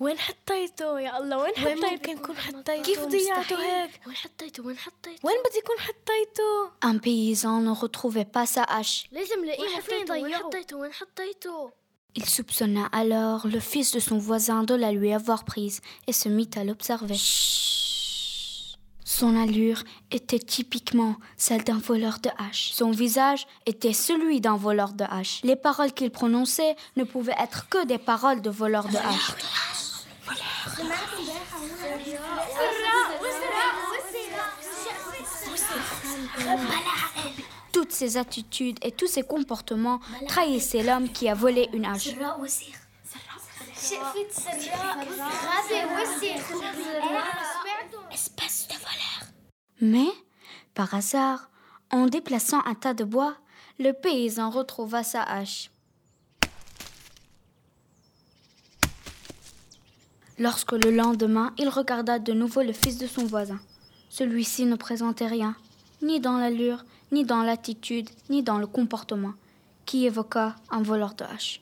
وين حطيته يا الله وين وين حطيته ممكن يكون حطيته كيف ضيعته مستحيل. هيك وين حطيته وين حطيته وين بدي يكون حطيته Un paysan ne retrouvait pas sa hache. لازم وين لاقيها فين حطيته؟ وين ضيعه حطيته؟ وين حطيته Il soupçonna alors le fils de son voisin de la lui avoir prise et se mit à l'observer. Son allure était typiquement celle d'un voleur de hache. Son visage était celui d'un voleur de hache. Les paroles qu'il prononçait ne pouvaient être que des paroles de voleur de hache. Toutes ces attitudes et tous ces comportements trahissaient l'homme qui a volé une hache. Espèce de voleur. Mais, par hasard, en déplaçant un tas de bois, le paysan retrouva sa hache. Lorsque le lendemain, il regarda de nouveau le fils de son voisin. Celui-ci ne présentait rien, ni dans l'allure, ni dans l'attitude, ni dans le comportement, qui évoqua un voleur de hache.